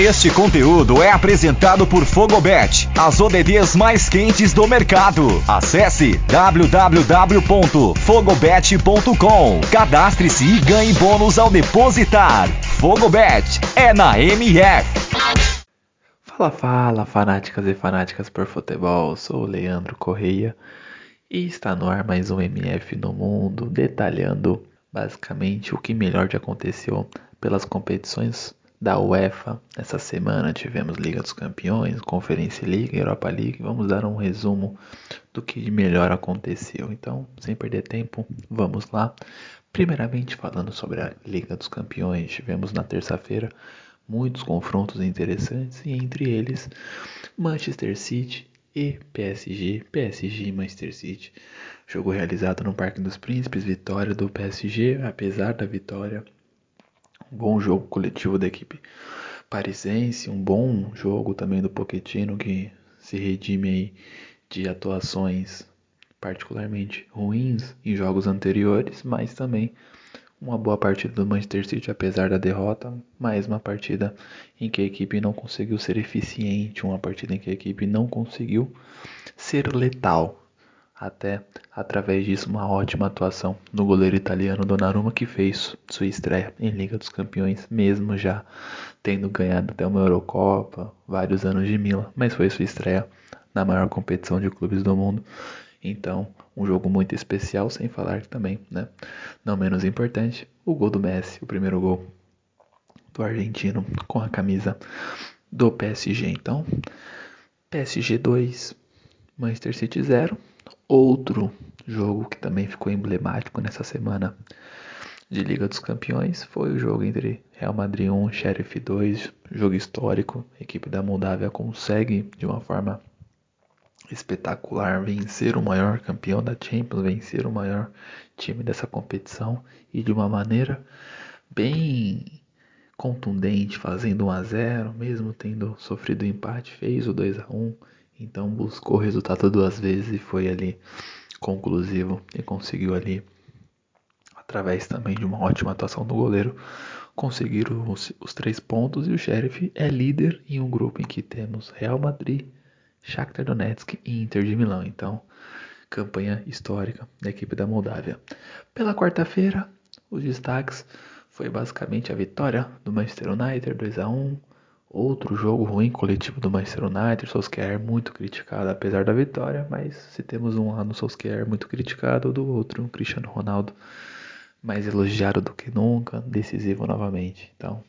Este conteúdo é apresentado por Fogobet, as ODDs mais quentes do mercado. Acesse www.fogobet.com. Cadastre-se e ganhe bônus ao depositar. Fogobet é na MF. Fala, fala, fanáticas e fanáticas por futebol. Sou o Leandro Correia e está no ar mais um MF no mundo, detalhando basicamente o que melhor te aconteceu pelas competições da UEFA. Essa semana tivemos Liga dos Campeões, Conferência League, Europa League. Vamos dar um resumo do que de melhor aconteceu. Então, sem perder tempo, vamos lá. Primeiramente, falando sobre a Liga dos Campeões, tivemos na terça-feira muitos confrontos interessantes e entre eles Manchester City e PSG, PSG e Manchester City. Jogo realizado no Parque dos Príncipes, vitória do PSG, apesar da vitória um bom jogo coletivo da equipe parisense, um bom jogo também do Pochettino que se redime aí de atuações particularmente ruins em jogos anteriores, mas também uma boa partida do Manchester City apesar da derrota, mais uma partida em que a equipe não conseguiu ser eficiente, uma partida em que a equipe não conseguiu ser letal até através disso uma ótima atuação no goleiro italiano Donnarumma que fez sua estreia em Liga dos Campeões, mesmo já tendo ganhado até uma Eurocopa, vários anos de Milan, mas foi sua estreia na maior competição de clubes do mundo. Então, um jogo muito especial, sem falar também, né, não menos importante, o gol do Messi, o primeiro gol do argentino com a camisa do PSG. Então, PSG 2, Manchester City 0. Outro jogo que também ficou emblemático nessa semana de Liga dos Campeões foi o jogo entre Real Madrid 1 Sheriff 2, jogo histórico. A equipe da Moldávia consegue de uma forma espetacular vencer o maior campeão da Champions, vencer o maior time dessa competição e de uma maneira bem contundente, fazendo 1 a 0, mesmo tendo sofrido empate, fez o 2 a 1 então buscou o resultado duas vezes e foi ali conclusivo e conseguiu ali, através também de uma ótima atuação do goleiro, conseguir os, os três pontos e o Sheriff é líder em um grupo em que temos Real Madrid, Shakhtar Donetsk e Inter de Milão. Então, campanha histórica da equipe da Moldávia. Pela quarta-feira, os destaques foi basicamente a vitória do Manchester United 2 a 1, Outro jogo ruim coletivo do Manchester United, Solskjaer muito criticado apesar da vitória, mas se temos um lado no Solskjaer muito criticado, do outro, o Cristiano Ronaldo mais elogiado do que nunca, decisivo novamente. Então,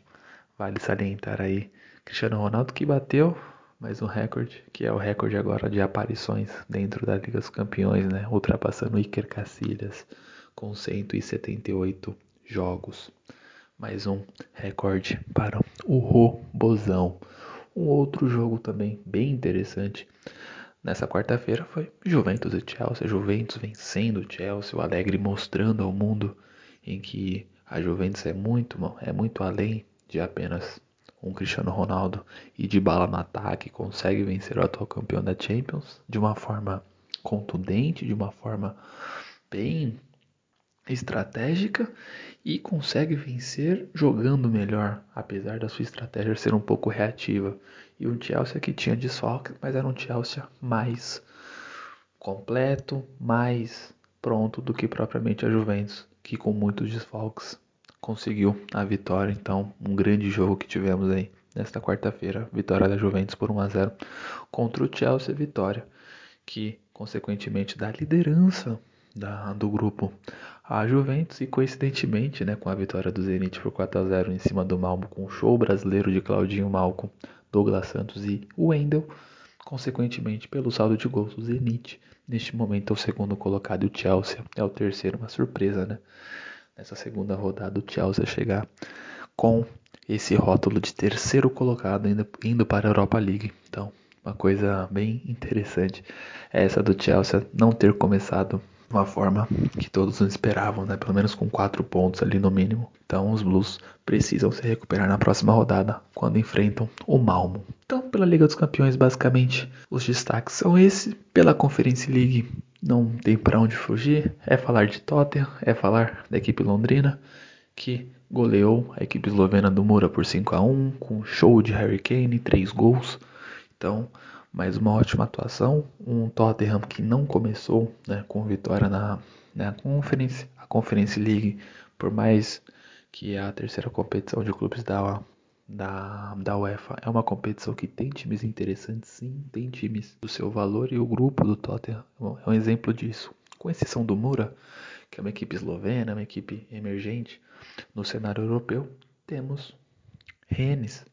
vale salientar aí Cristiano Ronaldo que bateu mais um recorde, que é o recorde agora de aparições dentro da Liga dos Campeões, né? Ultrapassando Iker Casillas com 178 jogos mais um recorde para o Robozão. Um outro jogo também bem interessante nessa quarta-feira foi Juventus e Chelsea. Juventus vencendo o Chelsea, o Alegre mostrando ao mundo em que a Juventus é muito, é muito além de apenas um Cristiano Ronaldo e de bala no ataque, consegue vencer o atual campeão da Champions de uma forma contundente, de uma forma bem estratégica e consegue vencer jogando melhor, apesar da sua estratégia ser um pouco reativa. E um Chelsea que tinha desfalques, mas era um Chelsea mais completo, mais pronto do que propriamente a Juventus, que com muitos desfalques conseguiu a vitória. Então, um grande jogo que tivemos aí nesta quarta-feira, vitória da Juventus por 1 a 0 contra o Chelsea, vitória que consequentemente dá liderança da, do grupo a Juventus e coincidentemente, né, com a vitória do Zenit por 4 a 0 em cima do Malmo com o show brasileiro de Claudinho Malcom, Douglas Santos e Wendel, consequentemente pelo saldo de gols do Zenit, neste momento é o segundo colocado e o Chelsea é o terceiro, uma surpresa, né? Nessa segunda rodada o Chelsea chegar com esse rótulo de terceiro colocado indo, indo para a Europa League. Então, uma coisa bem interessante é essa do Chelsea não ter começado uma forma que todos esperavam, né? Pelo menos com quatro pontos ali no mínimo. Então os Blues precisam se recuperar na próxima rodada quando enfrentam o Malmo. Então, pela Liga dos Campeões, basicamente, os destaques são esses. Pela Conference League, não tem para onde fugir. É falar de Tottenham, é falar da equipe londrina, que goleou a equipe eslovena do Mura por 5 a 1 com show de Harry Kane, 3 gols. Então, mais uma ótima atuação. Um Tottenham que não começou né, com vitória na, na Conference, a Conference League, por mais que é a terceira competição de clubes da, da, da UEFA é uma competição que tem times interessantes, sim, tem times do seu valor e o grupo do Tottenham é um exemplo disso. Com exceção do Mura, que é uma equipe eslovena, uma equipe emergente no cenário europeu, temos Rennes,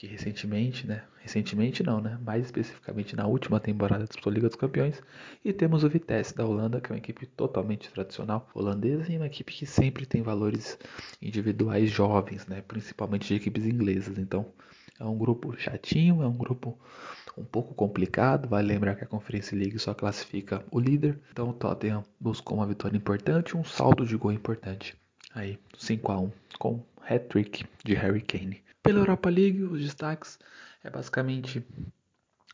que recentemente, né, recentemente não, né, mais especificamente na última temporada da Liga dos Campeões, e temos o Vitesse da Holanda, que é uma equipe totalmente tradicional holandesa e uma equipe que sempre tem valores individuais jovens, né, principalmente de equipes inglesas. Então, é um grupo chatinho, é um grupo um pouco complicado. Vale lembrar que a Conference League só classifica o líder. Então o Tottenham buscou uma vitória importante, um saldo de gol importante. Aí, 5 a 1 com hat-trick de Harry Kane. Pela Europa League, os destaques. É basicamente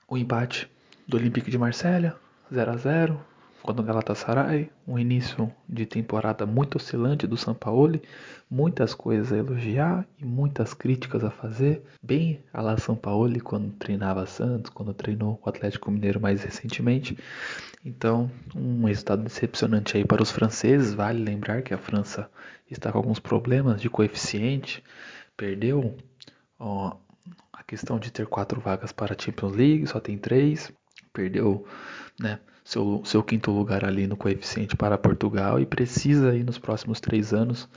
o empate do Olympique de Marselha, 0 a 0 quando o Galatasaray, um início de temporada muito oscilante do Sampaoli, muitas coisas a elogiar e muitas críticas a fazer, bem a la Sampaoli quando treinava Santos, quando treinou o Atlético Mineiro mais recentemente. Então, um resultado decepcionante aí para os franceses, vale lembrar que a França está com alguns problemas de coeficiente, perdeu a questão de ter quatro vagas para a Champions League, só tem três, perdeu, né? seu, seu quinto lugar ali no coeficiente para Portugal e precisa aí nos próximos três anos,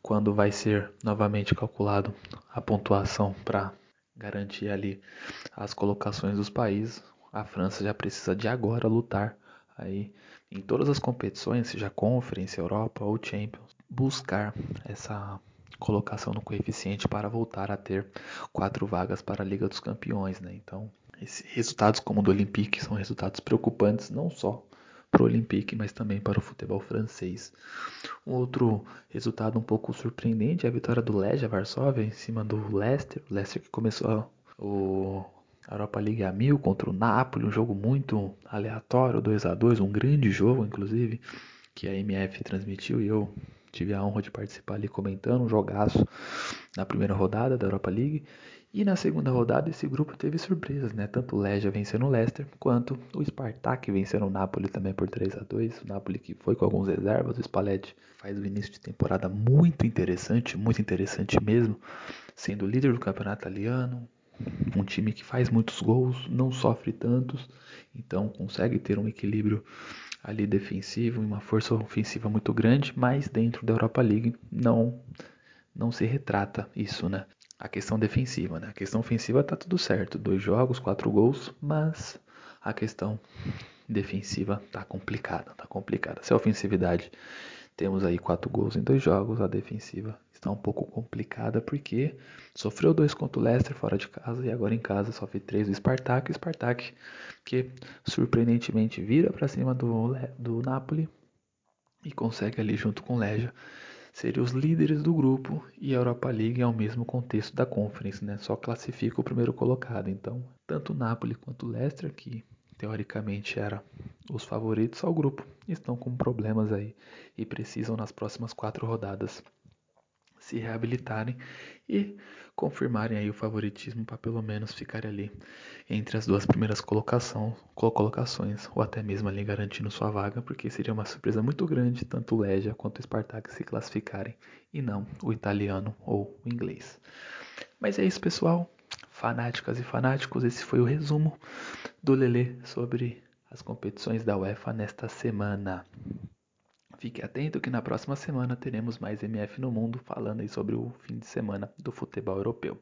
quando vai ser novamente calculado a pontuação para garantir ali as colocações dos países, a França já precisa de agora lutar aí em todas as competições, seja Conference, Europa ou Champions, buscar essa colocação no coeficiente para voltar a ter quatro vagas para a Liga dos Campeões, né? Então resultados como o do Olympique são resultados preocupantes não só para o Olympique, mas também para o futebol francês. Um outro resultado um pouco surpreendente é a vitória do Legia Varsóvia em cima do Leicester. O Leicester que começou o a Europa League a mil contra o Napoli, um jogo muito aleatório, 2 a 2 um grande jogo, inclusive, que a MF transmitiu e eu tive a honra de participar ali comentando, um jogaço na primeira rodada da Europa League. E na segunda rodada esse grupo teve surpresas, né? Tanto o Legia vencendo o Leicester, quanto o Spartak vencendo o Napoli também por 3 a 2 O Napoli que foi com alguns reservas, o Spalletti faz o início de temporada muito interessante, muito interessante mesmo, sendo líder do campeonato italiano, um time que faz muitos gols, não sofre tantos, então consegue ter um equilíbrio ali defensivo e uma força ofensiva muito grande, mas dentro da Europa League não não se retrata isso, né? a questão defensiva, né? A questão ofensiva tá tudo certo, dois jogos, quatro gols, mas a questão defensiva tá complicada, tá complicada. Se a ofensividade temos aí quatro gols em dois jogos, a defensiva está um pouco complicada porque sofreu dois contra o Leicester fora de casa e agora em casa sofre três do Spartak, Spartak que surpreendentemente vira para cima do do Napoli e consegue ali junto com o Legia seriam os líderes do grupo e a Europa League é o mesmo contexto da Conference, né? Só classifica o primeiro colocado. Então, tanto o Napoli quanto o Leicester, que teoricamente eram os favoritos ao grupo, estão com problemas aí e precisam nas próximas quatro rodadas se reabilitarem e confirmarem aí o favoritismo para pelo menos ficar ali entre as duas primeiras colocação, colocações ou até mesmo ali garantindo sua vaga, porque seria uma surpresa muito grande tanto o Legia quanto o Spartak se classificarem e não o italiano ou o inglês. Mas é isso, pessoal. Fanáticas e fanáticos, esse foi o resumo do Lelê sobre as competições da UEFA nesta semana. Fique atento que na próxima semana teremos mais MF no mundo falando sobre o fim de semana do futebol europeu.